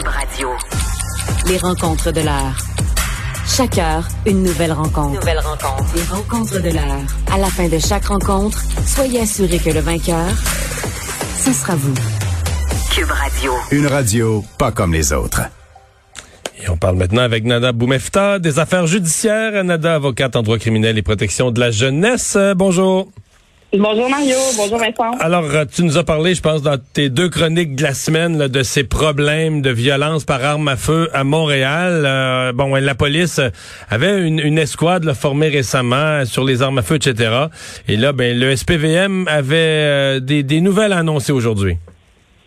Cube Radio. Les rencontres de l'heure. Chaque heure, une nouvelle rencontre. Nouvelle rencontre. Les rencontres de l'heure. À la fin de chaque rencontre, soyez assurés que le vainqueur, ce sera vous. Cube Radio. Une radio pas comme les autres. Et on parle maintenant avec Nada Boumefta des affaires judiciaires. Nada, avocate en droit criminel et protection de la jeunesse. Euh, bonjour. Bonjour Mario, bonjour Vincent. Alors, euh, tu nous as parlé, je pense, dans tes deux chroniques de la semaine, là, de ces problèmes de violence par arme à feu à Montréal. Euh, bon, la police avait une, une escouade là, formée récemment sur les armes à feu, etc. Et là, ben, le SPVM avait des, des nouvelles à annoncer aujourd'hui.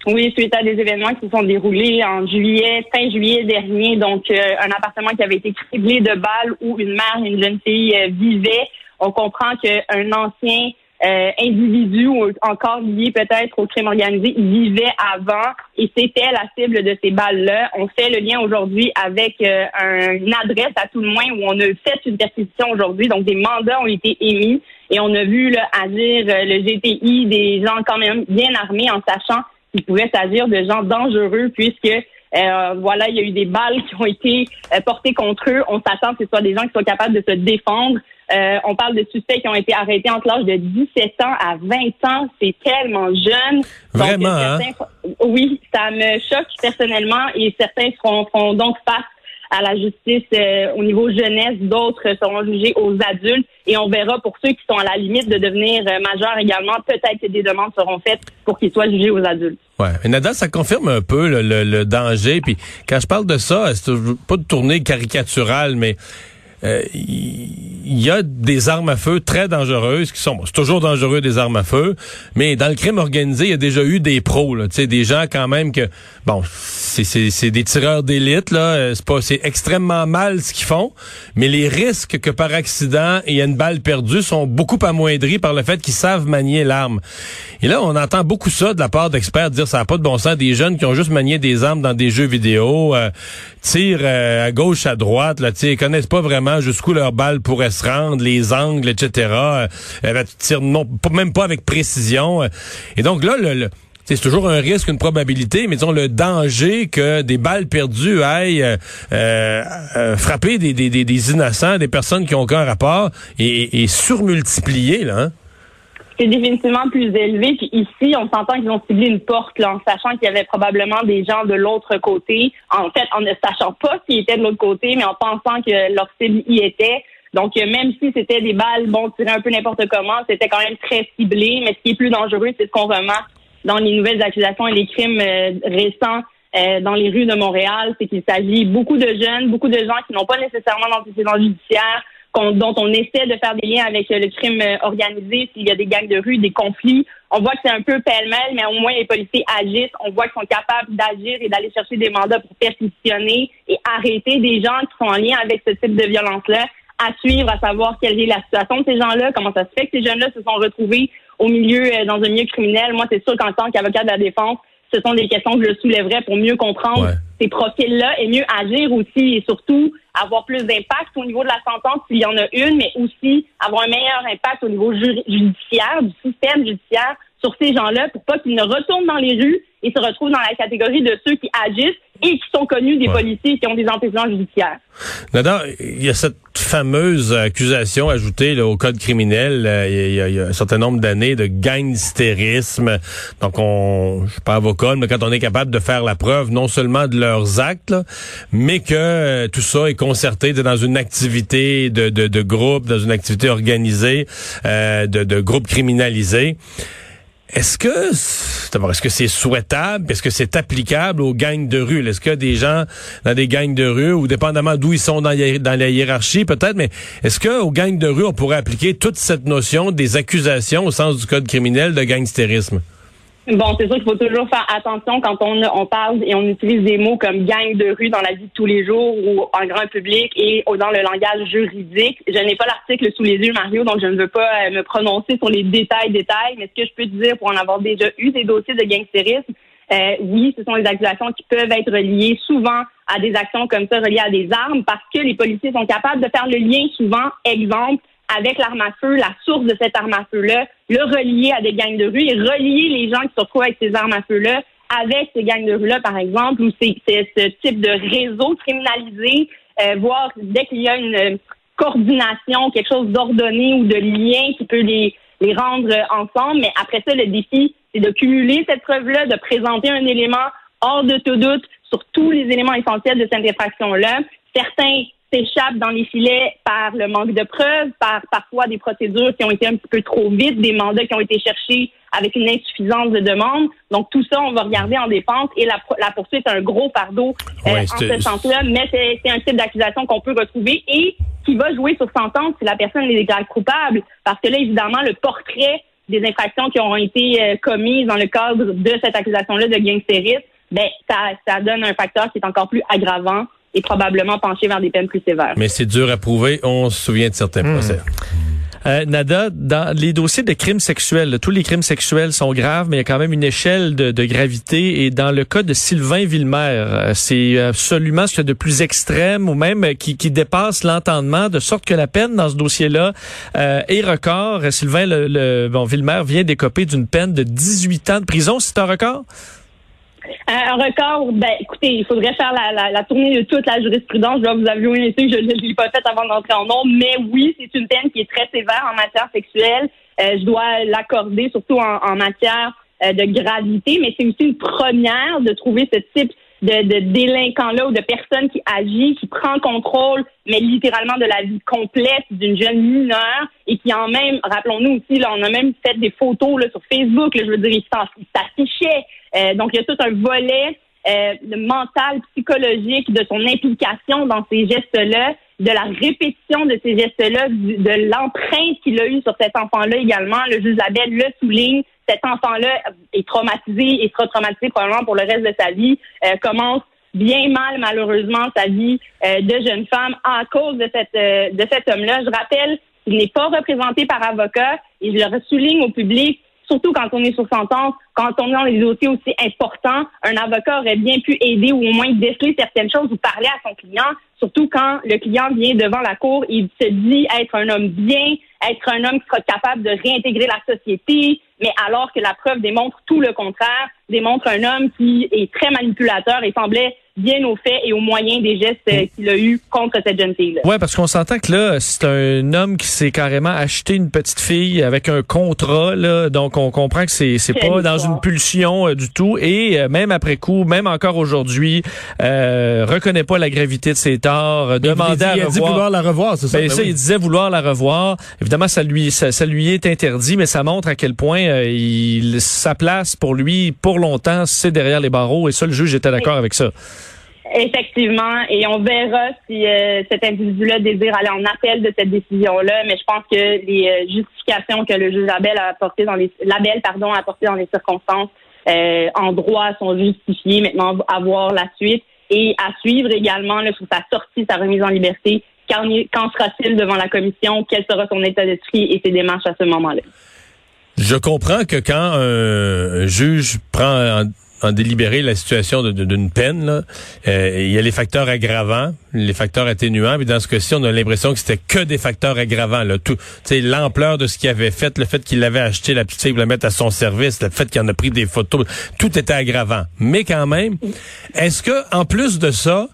Oui, suite à des événements qui se sont déroulés en juillet, fin juillet dernier, donc un appartement qui avait été criblé de balles où une mère et une jeune fille vivaient. On comprend qu'un ancien euh, individus encore liés peut-être au crime organisé vivaient avant et c'était la cible de ces balles-là. On fait le lien aujourd'hui avec euh, une adresse à tout le moins où on a fait une perquisition aujourd'hui. Donc des mandats ont été émis et on a vu là, agir euh, le GTI des gens quand même bien armés en sachant qu'il pouvait s'agir de gens dangereux puisque euh, voilà, il y a eu des balles qui ont été portées contre eux. On s'attend que ce soit des gens qui soient capables de se défendre. Euh, on parle de suspects qui ont été arrêtés entre l'âge de 17 ans à 20 ans. C'est tellement jeune. Vraiment, hein? Oui, ça me choque personnellement et certains feront, donc face à la justice euh, au niveau jeunesse, d'autres seront jugés aux adultes et on verra pour ceux qui sont à la limite de devenir euh, majeurs également, peut-être que des demandes seront faites pour qu'ils soient jugés aux adultes. Ouais, mais Nada, ça confirme un peu le, danger. Puis quand je parle de ça, c'est pas de tournée caricaturale, mais il y a des armes à feu très dangereuses qui sont, c'est toujours dangereux des armes à feu, mais dans le crime organisé, il y a déjà eu des pros, là, des gens quand même que, bon, c'est des tireurs d'élite, là, euh, c'est pas, c'est extrêmement mal ce qu'ils font, mais les risques que par accident il y a une balle perdue sont beaucoup amoindris par le fait qu'ils savent manier l'arme. Et là, on entend beaucoup ça de la part d'experts dire ça n'a pas de bon sens, des jeunes qui ont juste manié des armes dans des jeux vidéo, euh, tirent euh, à gauche, à droite, là, tu connaissent pas vraiment jusqu'où leur balle pourrait se rendre, les angles, etc. Euh, euh tire non, même pas avec précision. Et donc là, c'est toujours un risque, une probabilité, mais disons le danger que des balles perdues aillent euh, euh, frapper des, des, des, innocents, des personnes qui ont aucun rapport, et, et surmultiplié, là. Hein? c'est définitivement plus élevé. Puis ici, on s'entend qu'ils ont ciblé une porte, là, en sachant qu'il y avait probablement des gens de l'autre côté. En fait, en ne sachant pas s'ils étaient de l'autre côté, mais en pensant que leur cible y était. Donc, même si c'était des balles, bon, tirées un peu n'importe comment, c'était quand même très ciblé. Mais ce qui est plus dangereux, c'est ce qu'on remarque dans les nouvelles accusations et les crimes euh, récents euh, dans les rues de Montréal, c'est qu'il s'agit beaucoup de jeunes, beaucoup de gens qui n'ont pas nécessairement d'antécédents judiciaires, dont on essaie de faire des liens avec euh, le crime euh, organisé, s'il y a des gangs de rue, des conflits. On voit que c'est un peu pêle-mêle, mais au moins les policiers agissent. On voit qu'ils sont capables d'agir et d'aller chercher des mandats pour perquisitionner et arrêter des gens qui sont en lien avec ce type de violence-là, à suivre, à savoir quelle est la situation de ces gens-là, comment ça se fait que ces jeunes-là se sont retrouvés au milieu, euh, dans un milieu criminel? Moi, c'est sûr qu'en tant qu'avocat de la défense, ce sont des questions que je soulèverais pour mieux comprendre ces profils-là et mieux agir aussi et surtout avoir plus d'impact au niveau de la sentence s'il y en a une, mais aussi avoir un meilleur impact au niveau judiciaire, du système judiciaire sur ces gens-là pour pas qu'ils ne retournent dans les rues et se retrouvent dans la catégorie de ceux qui agissent et qui sont connus des policiers qui ont des antécédents judiciaires. Nada, il y a cette fameuse accusation ajoutée au code criminel euh, il, y a, un certain nombre d'années de gangstérisme. Donc, on, je suis pas avocat, mais quand on est capable de faire la preuve non seulement de leurs actes, mais que euh, tout ça est concerté dans une activité de, de, de groupe, dans une activité organisée, euh, de, de groupe criminalisé. Est-ce que est-ce que c'est souhaitable? Est-ce que c'est applicable aux gangs de rue? Est-ce que des gens dans des gangs de rue, ou dépendamment d'où ils sont dans, la hiérarchie, peut-être, mais est-ce qu'aux gangs de rue, on pourrait appliquer toute cette notion des accusations au sens du code criminel de gangstérisme? Bon, c'est sûr qu'il faut toujours faire attention quand on, on parle et on utilise des mots comme gang de rue dans la vie de tous les jours ou en grand public et dans le langage juridique. Je n'ai pas l'article sous les yeux, Mario, donc je ne veux pas euh, me prononcer sur les détails, détails, mais ce que je peux dire pour en avoir déjà eu des dossiers de gangstérisme, euh, oui, ce sont des accusations qui peuvent être reliées souvent à des actions comme ça reliées à des armes parce que les policiers sont capables de faire le lien souvent, exemple, avec l'arme à feu, la source de cette arme à feu-là, le relier à des gangs de rue et relier les gens qui se retrouvent avec ces armes à feu-là avec ces gangs de rue-là, par exemple, ou c'est ce type de réseau criminalisé, euh, voir dès qu'il y a une coordination, quelque chose d'ordonné ou de lien qui peut les, les rendre ensemble. Mais après ça, le défi, c'est de cumuler cette preuve-là, de présenter un élément hors de tout doute sur tous les éléments essentiels de cette infraction-là. Certains s'échappent dans les filets par le manque de preuves, par parfois des procédures qui ont été un petit peu trop vite, des mandats qui ont été cherchés avec une insuffisance de demande. Donc tout ça, on va regarder en défense et la, la poursuite est un gros fardeau euh, en ce sens-là, mais c'est un type d'accusation qu'on peut retrouver et qui va jouer sur sentence si la personne est déclarée coupable, parce que là, évidemment, le portrait des infractions qui auront été euh, commises dans le cadre de cette accusation-là de gangsterisme, ben ça, ça donne un facteur qui est encore plus aggravant et probablement penché vers des peines plus sévères. Mais c'est dur à prouver. On se souvient de certains hmm. procès. Euh, Nada, dans les dossiers de crimes sexuels, tous les crimes sexuels sont graves, mais il y a quand même une échelle de, de gravité. Et dans le cas de Sylvain Villemer, euh, c'est absolument ce de plus extrême ou même qui, qui dépasse l'entendement, de sorte que la peine dans ce dossier-là euh, est record. Sylvain le, le, bon, Villemer vient d'écoper d'une peine de 18 ans de prison. C'est un record? Un record, ben écoutez, il faudrait faire la, la, tournée de toute la jurisprudence. Je dois vous avouer que je ne l'ai pas faite avant d'entrer en nombre, mais oui, c'est une peine qui est très sévère en matière sexuelle. Euh, je dois l'accorder, surtout en, matière euh, de gravité, mais c'est aussi une première de trouver ce type de, de délinquant-là ou de personne qui agit, qui prend contrôle, mais littéralement de la vie complète d'une jeune mineure et qui en même, rappelons-nous aussi, là, on a même fait des photos là, sur Facebook, là, je veux dire, il s'affichait euh, donc, il y a tout un volet euh, mental, psychologique de son implication dans ces gestes-là, de la répétition de ces gestes-là, de l'empreinte qu'il a eue sur cet enfant-là également. Le juge Labelle le souligne. Cet enfant-là est traumatisé et sera traumatisé probablement pour le reste de sa vie. Euh, commence bien mal, malheureusement, sa vie euh, de jeune femme à cause de, cette, de cet homme-là. Je rappelle qu'il n'est pas représenté par avocat et je le souligne au public surtout quand on est sur sentence, quand on est dans des dossiers aussi importants, un avocat aurait bien pu aider ou au moins déceler certaines choses ou parler à son client, surtout quand le client vient devant la cour, il se dit être un homme bien, être un homme qui sera capable de réintégrer la société, mais alors que la preuve démontre tout le contraire, démontre un homme qui est très manipulateur et semblait bien au fait et aux moyens des gestes euh, qu'il a eu contre cette jeune fille-là. Ouais, parce qu'on s'entend que là, c'est un homme qui s'est carrément acheté une petite fille avec un contrat, là, donc on comprend que c'est c'est pas dans une pulsion euh, du tout et euh, même après coup, même encore aujourd'hui, euh, reconnaît pas la gravité de ses torts, demandait à il revoir. dit vouloir la revoir, c'est ça? Ben, ben ça, il disait vouloir la revoir. Évidemment, ça lui ça, ça, lui est interdit, mais ça montre à quel point il sa place pour lui pour longtemps, c'est derrière les barreaux et ça, le juge était d'accord avec ça. Effectivement, et on verra si euh, cet individu-là désire aller en appel de cette décision-là, mais je pense que les euh, justifications que le juge Labelle a apportées dans les pardon, apportées dans les circonstances euh, en droit sont justifiées. Maintenant, à voir la suite et à suivre également sur sa sortie, sa remise en liberté. Quand, quand sera-t-il devant la commission? Quel sera son état d'esprit et ses démarches à ce moment-là? Je comprends que quand un juge prend en délibéré la situation d'une peine, là, euh, il y a les facteurs aggravants, les facteurs atténuants, mais dans ce cas-ci, on a l'impression que c'était que des facteurs aggravants. Là. Tout, l'ampleur de ce qu'il avait fait, le fait qu'il avait acheté la petite fille la mettre à son service, le fait qu'il en a pris des photos, tout était aggravant. Mais quand même, est-ce que en plus de ça,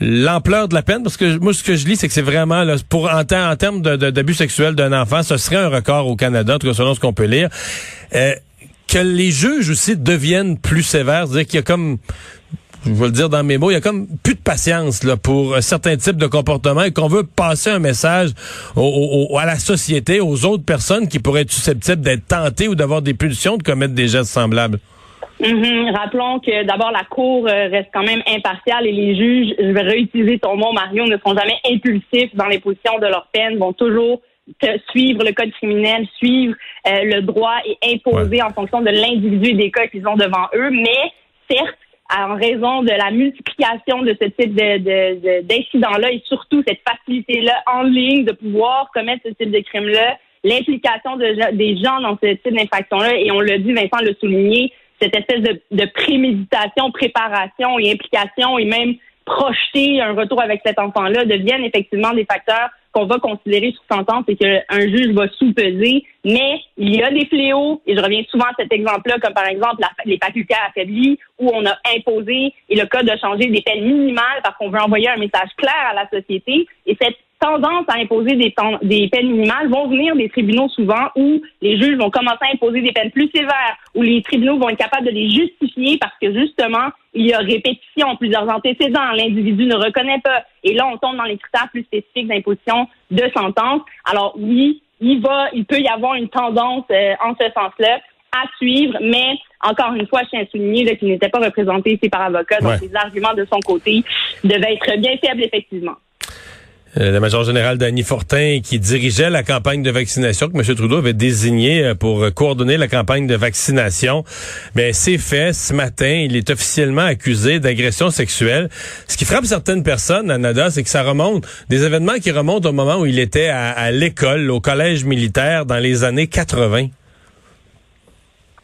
l'ampleur de la peine, parce que moi, ce que je lis, c'est que c'est vraiment, là, pour en, termes d'abus sexuels d'un enfant, ce serait un record au Canada, en tout cas selon ce qu'on peut lire. Euh, que les juges aussi deviennent plus sévères, c'est-à-dire qu'il y a comme je vais le dire dans mes mots, il y a comme plus de patience là pour certains types de comportements et qu'on veut passer un message à la société, aux autres personnes qui pourraient être susceptibles d'être tentées ou d'avoir des pulsions de commettre des gestes semblables. Mm-hmm. Rappelons que d'abord la cour euh, reste quand même impartiale et les juges, je vais réutiliser ton mot Mario, ne sont jamais impulsifs dans les positions de leur peine, vont toujours suivre le code criminel, suivre euh, le droit et imposer en fonction de l'individu et des cas qu'ils ont devant eux. Mais certes, en raison de la multiplication de ce type de, d'incidents-là et surtout cette facilité-là en ligne de pouvoir commettre ce type de crime-là, l'implication de, des gens dans ce type d'infraction-là, et on l'a dit, Vincent l'a souligné, cette espèce de, de préméditation, préparation et implication et même projeter un retour avec cet enfant-là deviennent effectivement des facteurs qu'on va considérer sur sentence et qu'un juge va sous-peser. Mais il y a des fléaux, et je reviens souvent à cet exemple-là, comme par exemple les facultés affaiblies, où on a imposé, et le cas de changer des peines minimales parce qu'on veut envoyer un message clair à la société. Et cette tendance à imposer des, des peines minimales vont venir des tribunaux souvent où les juges vont commencer à imposer des peines plus sévères, où les tribunaux vont être capables de les justifier parce que justement, il y a répétition, plusieurs antécédents, l'individu ne reconnaît pas. Et là, on tombe dans les critères plus spécifiques d'imposition de sentence. Alors oui, il va, il peut y avoir une tendance euh, en ce sens-là à suivre, mais encore une fois, je tiens à souligner qu'il n'était pas représenté ici par avocat, donc les arguments de son côté devaient être bien faibles, effectivement. Euh, le major général Danny Fortin qui dirigeait la campagne de vaccination que M. Trudeau avait désigné euh, pour coordonner la campagne de vaccination. Mais c'est fait ce matin. Il est officiellement accusé d'agression sexuelle. Ce qui frappe certaines personnes, Anada, c'est que ça remonte des événements qui remontent au moment où il était à l'école, au collège militaire dans les années 80.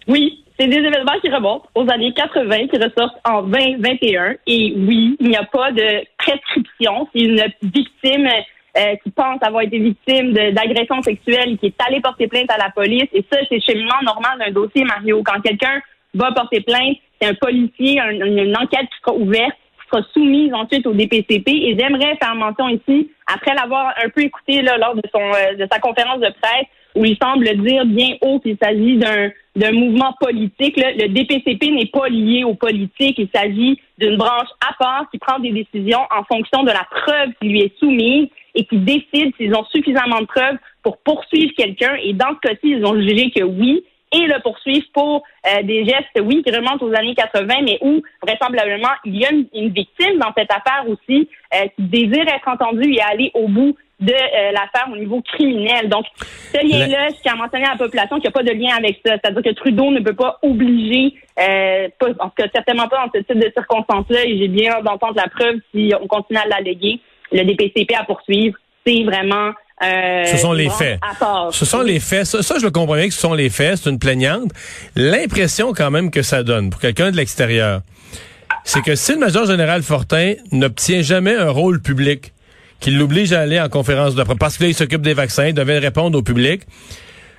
Oui, c'est des événements qui remontent aux années 80, qui ressortent en 2021. Et oui, il n'y a pas de prescription. Si une victime euh, qui pense avoir été victime d'agression sexuelle qui est allée porter plainte à la police. Et ça, c'est cheminement normal d'un dossier, Mario. Quand quelqu'un va porter plainte, c'est un policier, une enquête qui sera ouverte, qui sera soumise ensuite au DPCP. Et j'aimerais faire mention ici, après l'avoir un peu écouté là, lors de, son, euh, de sa conférence de presse, où il semble dire bien haut qu'il s'agit d'un d'un mouvement politique. Le DPCP n'est pas lié aux politiques. Il s'agit d'une branche à part qui prend des décisions en fonction de la preuve qui lui est soumise et qui décide s'ils ont suffisamment de preuves pour poursuivre quelqu'un. Et dans ce cas-ci, ils ont jugé que oui, et le poursuivre pour euh, des gestes, oui, qui remontent aux années 80, mais où vraisemblablement il y a une, victime dans cette affaire aussi euh, qui désire être entendue et aller au bout de euh, l'affaire au niveau criminel. Donc, ce lien-là, je tiens à mentionner à la population qu'il n'y a pas de lien avec ça. C'est-à-dire que Trudeau ne peut pas obliger, euh, pas, en tout cas certainement pas dans ce type de circonstances-là, et j'ai bien d'entendre la preuve si on continue à l'alléguer, le DPCP à poursuivre. C'est vraiment euh, ce sont les faits. Ce sont les faits. Ça, ça, je le comprends bien que ce sont les faits. C'est une plaignante. L'impression quand même que ça donne pour quelqu'un de l'extérieur, c'est que si le major général Fortin n'obtient jamais un rôle public, qu'il l'oblige à aller en conférence de presse parce qu'il s'occupe des vaccins, il devait répondre au public.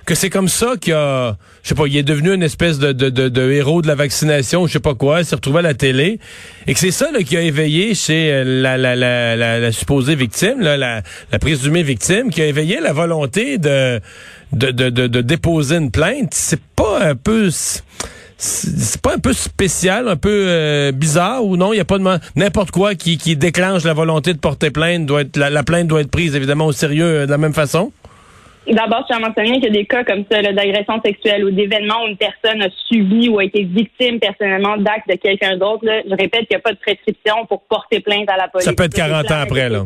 Que c'est comme ça qu'il a, je sais pas, il est devenu une espèce de, de, héros de la vaccination, je sais pas quoi, il s'est retrouvé à la télé, et que c'est ça qui a éveillé chez euh, la, supposée victime, la, la présumée victime, qui a éveillé la volonté de, déposer une plainte. C'est pas un peu c'est pas un peu spécial, un peu euh, bizarre ou non? Il n'y a pas de n'importe quoi qui, qui déclenche la volonté de porter plainte doit être la, plainte doit être prise évidemment au sérieux euh, de la même façon? D'abord, je tiens à mentionner qu'il y a des cas comme ça d'agression sexuelle ou d'événements où une personne a subi ou a été victime personnellement d'actes de quelqu'un d'autre. Je répète qu'il n'y a pas de prescription pour porter plainte à la police. Ça peut être 40 ans après, là.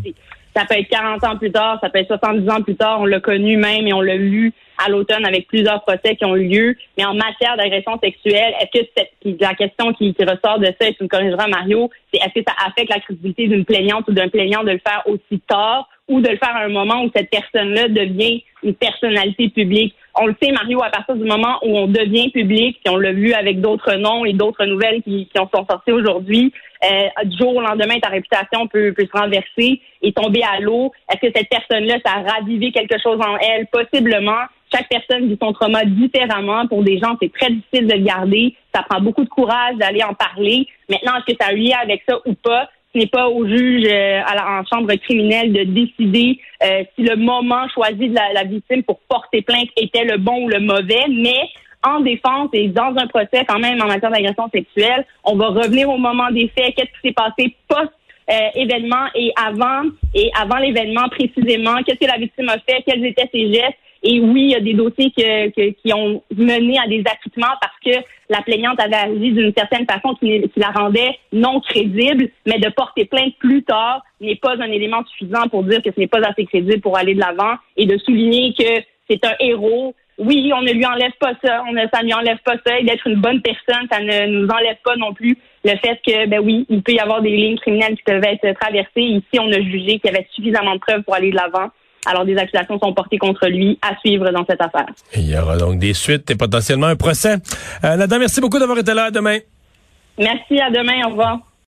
Ça peut être 40 ans plus tard, ça peut être 70 ans plus tard. On l'a connu même et on l'a lu à l'automne avec plusieurs procès qui ont eu lieu. Mais en matière d'agression sexuelle, est-ce que cette, la question qui, ressort de ça, et tu me corrigeras, Mario, c'est est-ce que ça affecte la crédibilité d'une plaignante ou d'un plaignant de le faire aussi tard ou de le faire à un moment où cette personne-là devient une personnalité publique. On le sait, Mario, à partir du moment où on devient public, puis on l'a vu avec d'autres noms et d'autres nouvelles qui, qui sont sorties aujourd'hui, euh, du jour au lendemain, ta réputation peut, peut se renverser et tomber à l'eau. Est-ce que cette personne-là, ça a ravivé quelque chose en elle? Possiblement. Chaque personne vit son trauma différemment. Pour des gens, c'est très difficile de le garder. Ça prend beaucoup de courage d'aller en parler. Maintenant, est-ce que ça a lié avec ça ou pas? Ce n'est pas au juge euh, à la, en chambre criminelle de décider euh, si le moment choisi de la, la, victime pour porter plainte était le bon ou le mauvais, mais en défense et dans un procès quand même en matière d'agression sexuelle, on va revenir au moment des faits, qu'est-ce qui s'est passé post euh, événement et avant et avant l'événement précisément, qu'est-ce que la victime a fait, quels étaient ses gestes et oui, il y a des dossiers qui ont mené à des acquittements parce que la plaignante avait agi d'une certaine façon qui, la rendait non crédible, mais de porter plainte plus tard n'est pas un élément suffisant pour dire que ce n'est pas assez crédible pour aller de l'avant et de souligner que c'est un héros. Oui, on ne lui enlève pas ça, on ne, ça ne lui enlève pas ça, et d'être une bonne personne, ça ne nous enlève pas non plus le fait que, ben oui, il peut y avoir des lignes criminelles qui peuvent être traversées. Ici, on a jugé qu'il y avait suffisamment de preuves pour aller de l'avant. Alors, des accusations sont portées contre lui à suivre dans cette affaire. Il y aura donc des suites et potentiellement un procès. Euh, Nada, merci beaucoup d'avoir été là. À demain. Merci, à demain. Au revoir.